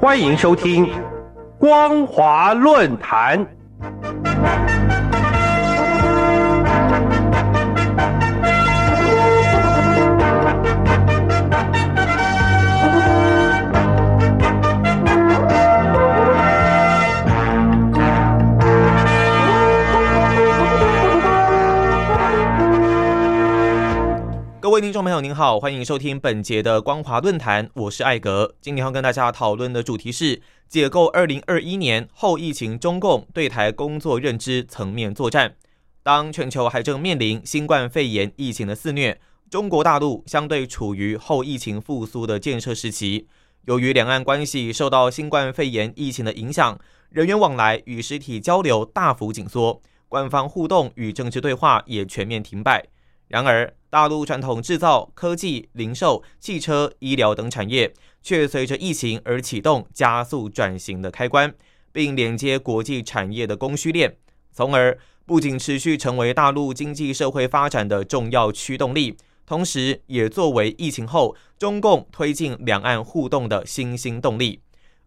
欢迎收听《光华论坛》。众朋友，您好，欢迎收听本节的光华论坛，我是艾格。今天要跟大家讨论的主题是解构二零二一年后疫情中共对台工作认知层面作战。当全球还正面临新冠肺炎疫情的肆虐，中国大陆相对处于后疫情复苏的建设时期。由于两岸关系受到新冠肺炎疫情的影响，人员往来与实体交流大幅紧缩，官方互动与政治对话也全面停摆。然而，大陆传统制造、科技、零售、汽车、医疗等产业，却随着疫情而启动加速转型的开关，并连接国际产业的供需链，从而不仅持续成为大陆经济社会发展的重要驱动力，同时也作为疫情后中共推进两岸互动的新兴动力。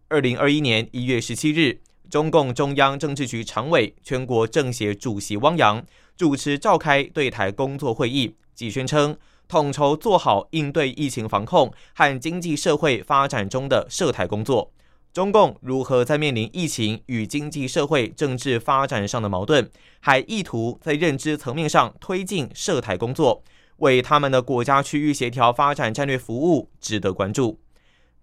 二零二一年一月十七日，中共中央政治局常委、全国政协主席汪洋。主持召开对台工作会议，即宣称统筹做好应对疫情防控和经济社会发展中的涉台工作。中共如何在面临疫情与经济社会政治发展上的矛盾，还意图在认知层面上推进涉台工作，为他们的国家区域协调发展战略服务，值得关注。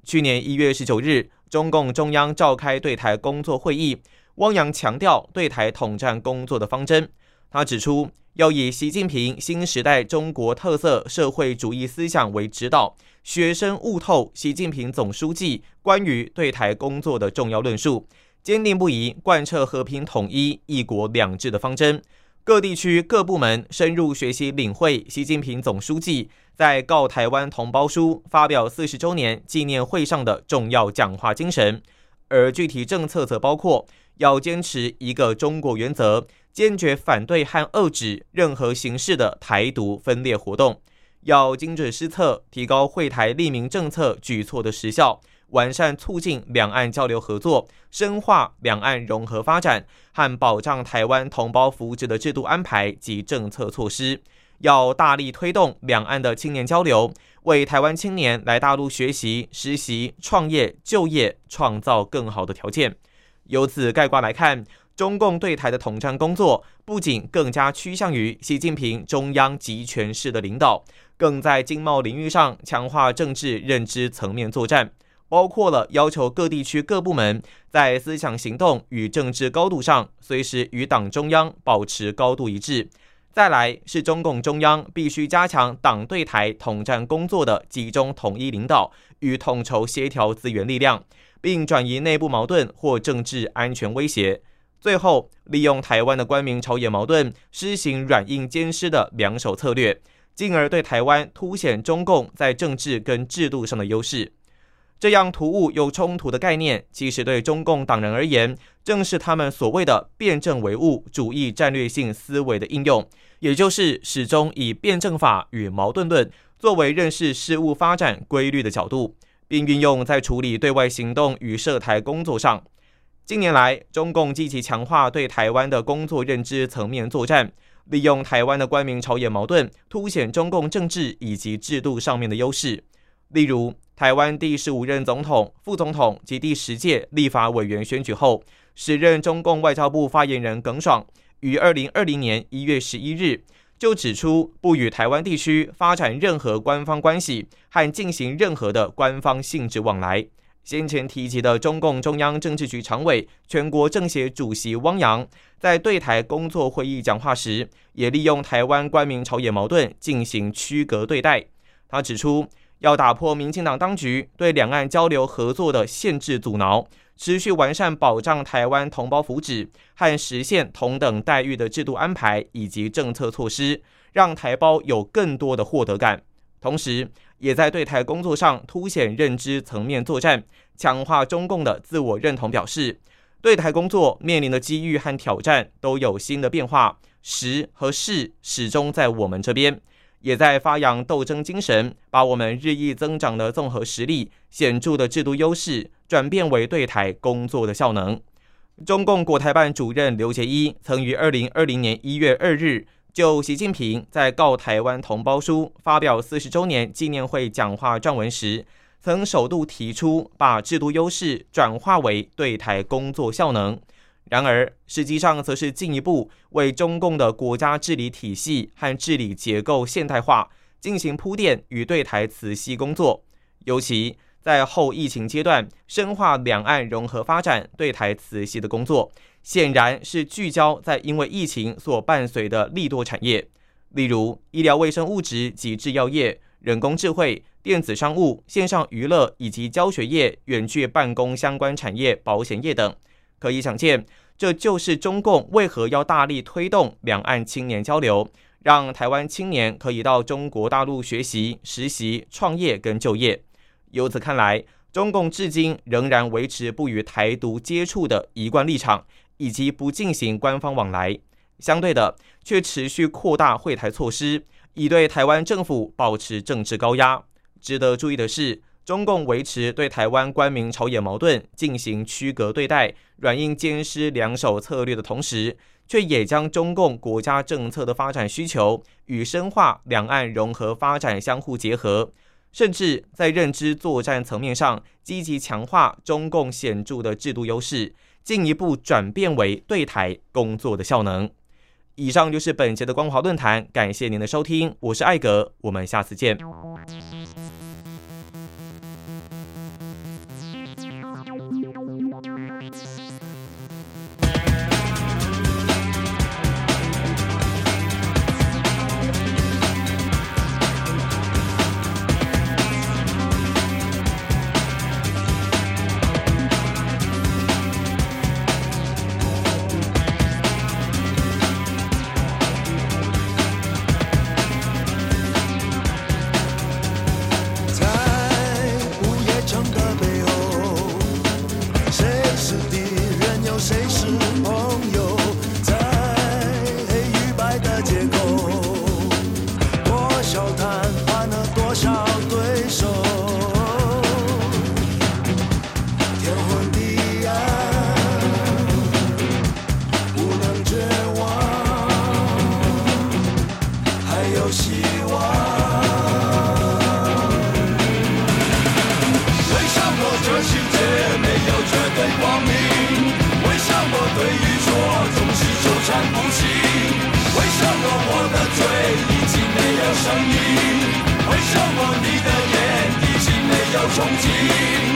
去年一月十九日，中共中央召开对台工作会议，汪洋强调对台统战工作的方针。他指出，要以习近平新时代中国特色社会主义思想为指导，学生悟透习近平总书记关于对台工作的重要论述，坚定不移贯彻和平统一、一国两制的方针。各地区各部门深入学习领会习近平总书记在告台湾同胞书发表四十周年纪念会上的重要讲话精神，而具体政策则包括要坚持一个中国原则。坚决反对和遏制任何形式的台独分裂活动，要精准施策，提高会台利民政策举措的时效，完善促进两岸交流合作，深化两岸融合发展和保障台湾同胞福祉的制度安排及政策措施。要大力推动两岸的青年交流，为台湾青年来大陆学习、实习、创业、就业创造更好的条件。由此概括来看。中共对台的统战工作，不仅更加趋向于习近平中央集权式的领导，更在经贸领域上强化政治认知层面作战，包括了要求各地区各部门在思想行动与政治高度上，随时与党中央保持高度一致。再来是中共中央必须加强党对台统战工作的集中统一领导与统筹协调资源力量，并转移内部矛盾或政治安全威胁。最后，利用台湾的官民朝野矛盾，施行软硬兼施的两手策略，进而对台湾凸显中共在政治跟制度上的优势。这样突兀又冲突的概念，其实对中共党人而言，正是他们所谓的辩证唯物主义战略性思维的应用，也就是始终以辩证法与矛盾论作为认识事物发展规律的角度，并运用在处理对外行动与涉台工作上。近年来，中共积极强化对台湾的工作认知层面作战，利用台湾的官民朝野矛盾，凸显中共政治以及制度上面的优势。例如，台湾第十五任总统、副总统及第十届立法委员选举后，时任中共外交部发言人耿爽于二零二零年一月十一日就指出，不与台湾地区发展任何官方关系和进行任何的官方性质往来。先前提及的中共中央政治局常委、全国政协主席汪洋，在对台工作会议讲话时，也利用台湾官民朝野矛盾进行区隔对待。他指出，要打破民进党当局对两岸交流合作的限制阻挠，持续完善保障台湾同胞福祉和实现同等待遇的制度安排以及政策措施，让台胞有更多的获得感。同时，也在对台工作上凸显认知层面作战，强化中共的自我认同。表示对台工作面临的机遇和挑战都有新的变化，时和势始终在我们这边。也在发扬斗争精神，把我们日益增长的综合实力、显著的制度优势，转变为对台工作的效能。中共国台办主任刘捷一曾于二零二零年一月二日就习近平在告台湾同胞书发表四十周年纪念会讲话撰文时，曾首度提出把制度优势转化为对台工作效能。然而，实际上则是进一步为中共的国家治理体系和治理结构现代化进行铺垫与对台磁吸工作，尤其。在后疫情阶段，深化两岸融合发展对台磁吸的工作，显然是聚焦在因为疫情所伴随的利多产业，例如医疗卫生物质及制药业、人工智慧、电子商务、线上娱乐以及教学业、远距办公相关产业、保险业等。可以想见，这就是中共为何要大力推动两岸青年交流，让台湾青年可以到中国大陆学习、实习、创业跟就业。由此看来，中共至今仍然维持不与台独接触的一贯立场，以及不进行官方往来。相对的，却持续扩大会台措施，以对台湾政府保持政治高压。值得注意的是，中共维持对台湾官民朝野矛盾进行区隔对待、软硬兼施两手策略的同时，却也将中共国家政策的发展需求与深化两岸融合发展相互结合。甚至在认知作战层面上，积极强化中共显著的制度优势，进一步转变为对台工作的效能。以上就是本节的光华论坛，感谢您的收听，我是艾格，我们下次见。情？为什么我的嘴已经没有声音？为什么你的眼已经没有憧憬？